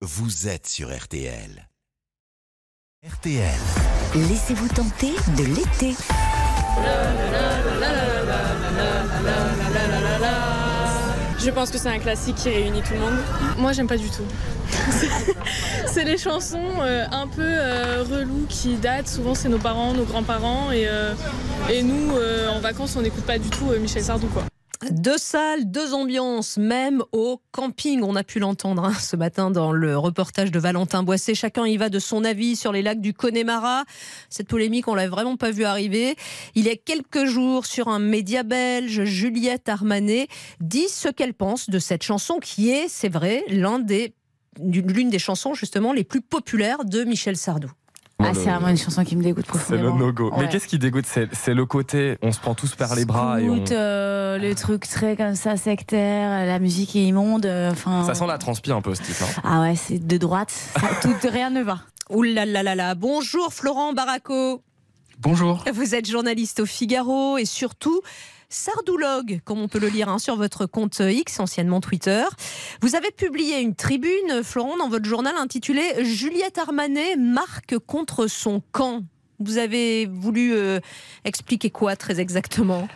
vous êtes sur RTL. RTL. Laissez-vous tenter de l'été. Je pense que c'est un classique qui réunit tout le monde. Moi, j'aime pas du tout. c'est les chansons euh, un peu euh, reloues qui datent. Souvent, c'est nos parents, nos grands-parents. Et, euh, et nous, euh, en vacances, on n'écoute pas du tout euh, Michel Sardou. Quoi. Deux salles, deux ambiances, même au camping. On a pu l'entendre hein, ce matin dans le reportage de Valentin Boissé. Chacun y va de son avis sur les lacs du Connemara. Cette polémique, on l'a vraiment pas vu arriver. Il y a quelques jours, sur un média belge, Juliette Armanet dit ce qu'elle pense de cette chanson qui est, c'est vrai, l'une des chansons justement les plus populaires de Michel Sardou. Ah, c'est vraiment une chanson qui me dégoûte C'est le profondément. no-go. Mais qu'est-ce qui dégoûte C'est c'est le côté, on se prend tous par les bras et on... Euh, les trucs très comme ça, sectaires, la musique est immonde. euh, Enfin. Ça sent la transpi un peu ce titre. hein. Ah ouais, c'est de droite. ça- tout, rien ne va. Ouh là là là là. Bonjour Florent Baraco. Bonjour. Vous êtes journaliste au Figaro et surtout sardoologue, comme on peut le lire hein, sur votre compte X, anciennement Twitter. Vous avez publié une tribune, Florent, dans votre journal intitulée Juliette Armanet marque contre son camp. Vous avez voulu euh, expliquer quoi très exactement?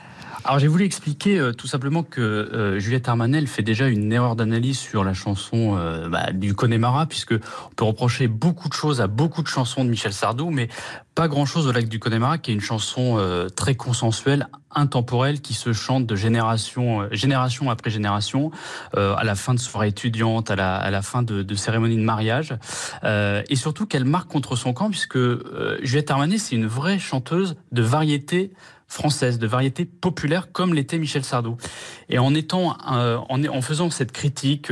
Alors j'ai voulu expliquer euh, tout simplement que euh, Juliette Armanel fait déjà une erreur d'analyse sur la chanson euh, bah, du Connemara, puisque on peut reprocher beaucoup de choses à beaucoup de chansons de Michel Sardou, mais pas grand-chose au lac du Connemara, qui est une chanson euh, très consensuelle, intemporelle, qui se chante de génération, euh, génération après génération, euh, à la fin de soirée étudiante, à la, à la fin de, de cérémonie de mariage, euh, et surtout qu'elle marque contre son camp, puisque euh, Juliette Armanet, c'est une vraie chanteuse de variété française, de variété populaire, comme l'était Michel Sardou. Et en étant, euh, en, en faisant cette critique.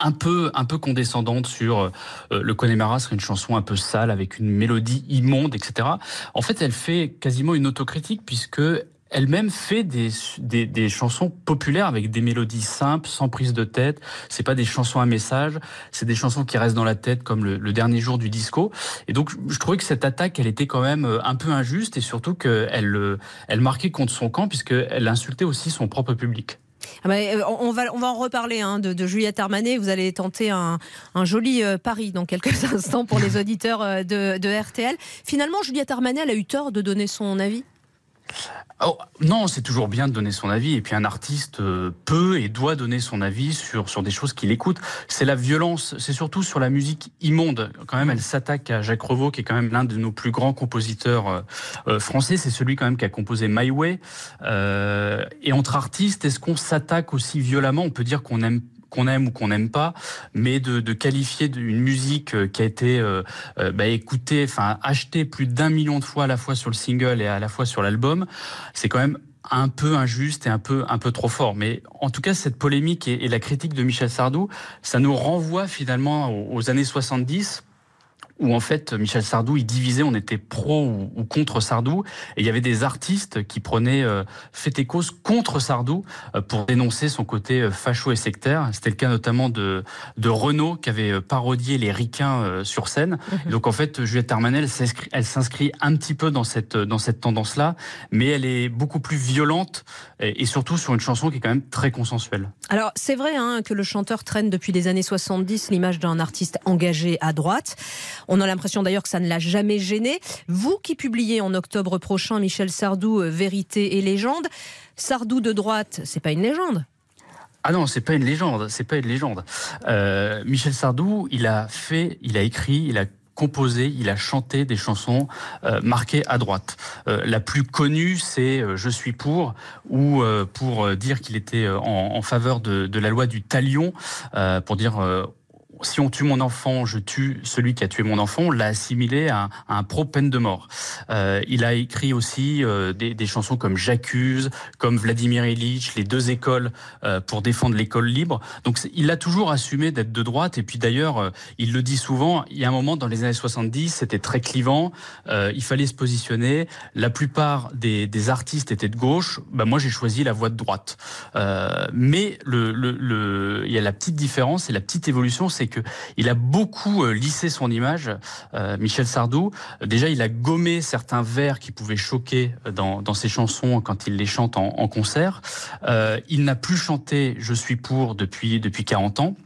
Un peu, un peu condescendante sur euh, le Connemara serait une chanson un peu sale avec une mélodie immonde, etc. En fait, elle fait quasiment une autocritique puisque elle-même fait des, des, des chansons populaires avec des mélodies simples, sans prise de tête. C'est pas des chansons à message, c'est des chansons qui restent dans la tête comme le, le dernier jour du disco. Et donc, je trouvais que cette attaque, elle était quand même euh, un peu injuste et surtout qu'elle euh, elle marquait contre son camp puisqu'elle insultait aussi son propre public. Ah euh, on, va, on va en reparler hein, de, de Juliette Armanet. Vous allez tenter un, un joli euh, pari dans quelques instants pour les auditeurs euh, de, de RTL. Finalement, Juliette Armanet, elle a eu tort de donner son avis? Oh, non, c'est toujours bien de donner son avis. Et puis un artiste euh, peut et doit donner son avis sur, sur des choses qu'il écoute. C'est la violence, c'est surtout sur la musique immonde. Quand même, elle s'attaque à Jacques Revaux, qui est quand même l'un de nos plus grands compositeurs euh, euh, français. C'est celui quand même qui a composé My Way. Euh, et entre artistes, est-ce qu'on s'attaque aussi violemment? On peut dire qu'on aime qu'on aime ou qu'on n'aime pas, mais de, qualifier une musique euh, qui a été euh, euh, bah, écoutée, enfin achetée plus d'un million de fois à la fois sur le single et à la fois sur l'album, c'est quand même un peu injuste et un peu un peu trop fort. Mais en tout cas, cette polémique et, et la critique de Michel Sardou, ça nous renvoie finalement aux, aux années 70 où en fait Michel Sardou il divisait, on était pro ou, ou contre Sardou, et il y avait des artistes qui prenaient euh, fait et cause contre Sardou euh, pour dénoncer son côté euh, facho et sectaire. C'était le cas notamment de, de Renaud qui avait euh, parodié les ricains euh, sur scène. Et donc en fait Juliette Armanel, s'inscrit- elle s'inscrit un petit peu dans cette dans cette tendance-là, mais elle est beaucoup plus violente et, et surtout sur une chanson qui est quand même très consensuelle. Alors, c'est vrai hein, que le chanteur traîne depuis les années 70 l'image d'un artiste engagé à droite. On a l'impression d'ailleurs que ça ne l'a jamais gêné. Vous qui publiez en octobre prochain Michel Sardou, euh, Vérité et légende, Sardou de droite, c'est pas une légende Ah non, c'est pas une légende, c'est pas une légende. Euh, Michel Sardou, il a fait, il a écrit, il a composé, il a chanté des chansons euh, marquées à droite. La plus connue, c'est Je suis pour, ou pour dire qu'il était en, faveur de, la loi du talion, pour dire si on tue mon enfant, je tue celui qui a tué mon enfant, on l'a assimilé à, un pro-peine de mort. Euh, il a écrit aussi euh, des, des chansons comme J'accuse, comme Vladimir Ilitch, les deux écoles euh, pour défendre l'école libre. Donc il a toujours assumé d'être de droite. Et puis d'ailleurs, euh, il le dit souvent, il y a un moment dans les années 70, c'était très clivant, euh, il fallait se positionner. La plupart des, des artistes étaient de gauche. Bah, moi, j'ai choisi la voie de droite. Euh, mais le, le, le- il y a la petite différence et la petite évolution, c'est il a beaucoup euh, lissé son image. Euh, Michel Sardou, déjà, il a gommé certains vers qui pouvaient choquer euh, dans, ses chansons quand il les chante en, concert. Il n'a plus chanté Je suis pour depuis depuis 40 ans.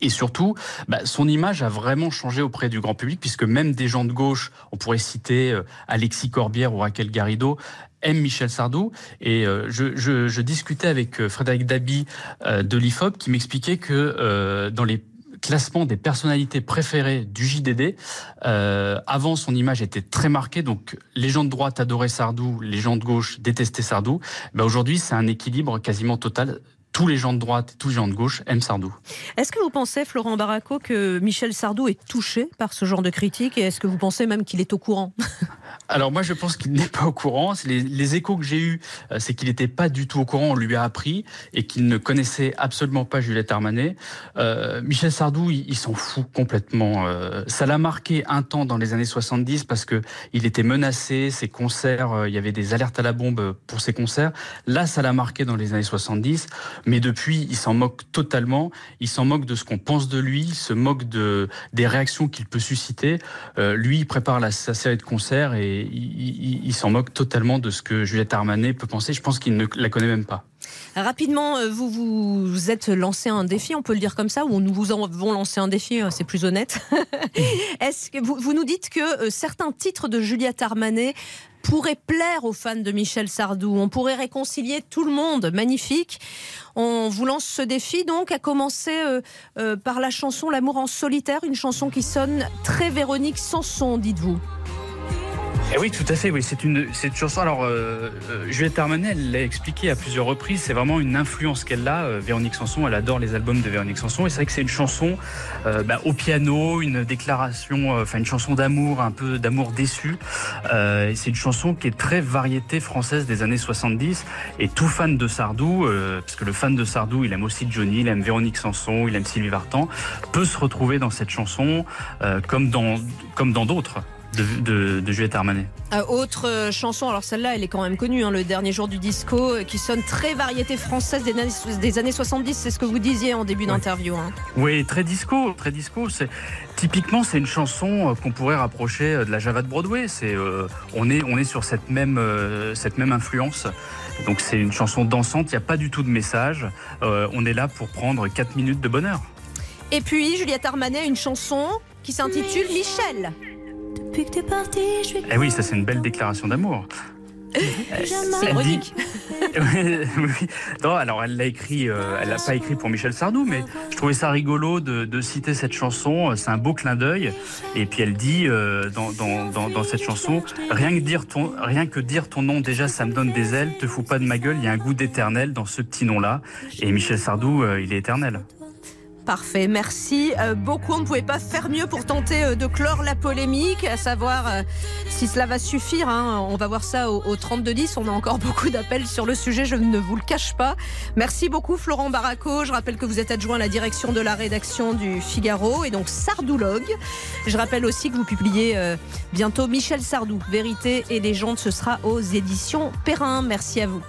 Et surtout, bah, son image a vraiment changé auprès du grand public, puisque même des gens de gauche, on pourrait citer Alexis Corbière ou Raquel Garrido, aiment Michel Sardou. Et je, discutais avec Frédéric Dabi de l'IFOP qui m'expliquait que dans les classements des personnalités préférées du JDD. Euh, avant, son image était très marquée. Donc, les gens de droite adoraient Sardou, les gens de gauche détestaient Sardou. Ben, Aujourd'hui, c'est un équilibre quasiment total tous les gens de droite, tous les gens de gauche aiment Sardou. Est-ce que vous pensez, Florent Baraco, que Michel Sardou est touché par ce genre de critique et est-ce que vous pensez même qu'il est au courant? Alors moi, je pense qu'il n'est pas au courant. Les, les échos que j'ai eus, euh, c'est qu'il n'était pas du tout au courant. On lui a appris et qu'il ne connaissait absolument pas Juliette Armanet. Euh, Michel Sardou, il, s'en fout complètement. Euh, ça l'a marqué un temps dans les années 70 parce que il était menacé. Ses concerts, euh, il y avait des alertes à la bombe pour ses concerts. Là, ça l'a marqué dans les années 70. Mais depuis, il s'en moque totalement. Il s'en moque de ce qu'on pense de lui. Il se moque de des réactions qu'il peut susciter. Euh, lui, il prépare la, sa série de concerts et il, il, s'en moque totalement de ce que Juliette Armanet peut penser. Je pense qu'il ne la connaît même pas. Rapidement, euh, vous vous êtes lancé un défi, on peut le dire comme ça, ou nous vous avons lancé un défi, euh, c'est plus honnête. Est-ce que vous, vous, nous dites que certains titres de Juliette Armanet pourrait plaire aux fans de Michel Sardou? On pourrait réconcilier tout le monde. Magnifique. On vous lance ce défi donc, à commencer euh, euh, par la chanson L'amour en solitaire, une chanson qui sonne très Véronique Sanson, dites-vous. Eh oui, tout à fait. Oui, c'est une, c'est chanson. Alors, euh, euh, Juliette Armanet, l'a expliqué à plusieurs reprises. C'est vraiment une influence qu'elle a. Euh, Véronique Sanson, elle adore les albums de Véronique Sanson. Et c'est vrai que c'est une chanson bah, au piano, une déclaration, enfin une chanson d'amour, un peu d'amour déçu. c'est une chanson qui est très variété française des années 70. Et tout fan de Sardou, parce que le fan de Sardou, il aime aussi Johnny, il aime Véronique Sanson, il aime Sylvie Vartan, peut se retrouver dans cette chanson comme dans comme dans d'autres de, de, Juliette Armanet. Euh, autre euh, chanson, alors celle-là, elle est quand même connue, hein, le dernier jour du disco, euh, qui sonne très variété française des, des années 70, c'est ce que vous disiez en début d'interview. Hein. Oui, très disco, très disco. C'est typiquement c'est une chanson qu'on pourrait rapprocher de la Java de Broadway. C'est on est on est sur cette même cette même influence. Donc c'est une chanson dansante. Il n'y a pas du tout de message. on est là pour prendre 4 minutes de bonheur. Et puis Juliette Armanet, une chanson qui s'intitule Michel. Depuis que t'es parti, je suis. Eh oui, ça c'est une belle déclaration d'amour. C'est ironique. oui. Non, alors elle l'a écrit, euh, elle l'a pas écrit pour Michel Sardou, mais je trouvais ça rigolo de, de citer cette chanson. C'est un beau clin d'œil. Et puis elle dit euh, dans, dans, dans, dans, cette chanson, rien que dire ton, rien que dire ton nom déjà, ça me donne des ailes. Te fous pas de ma gueule, il y a un goût d'éternel dans ce petit nom-là. Et Michel Sardou, euh, il est éternel. Parfait, merci euh, beaucoup. On ne pouvait pas faire mieux pour tenter euh, de clore la polémique, à savoir euh, si cela va suffire. Hein. On va voir ça au, au 32-10. On a encore beaucoup d'appels sur le sujet, je ne vous le cache pas. Merci beaucoup Florent Baraco. Je rappelle que vous êtes adjoint à la direction de la rédaction du Figaro et donc Sardoulogue. Je rappelle aussi que vous publiez bientôt Michel Sardou, Vérité et légende. Ce sera aux éditions Perrin. Merci à vous.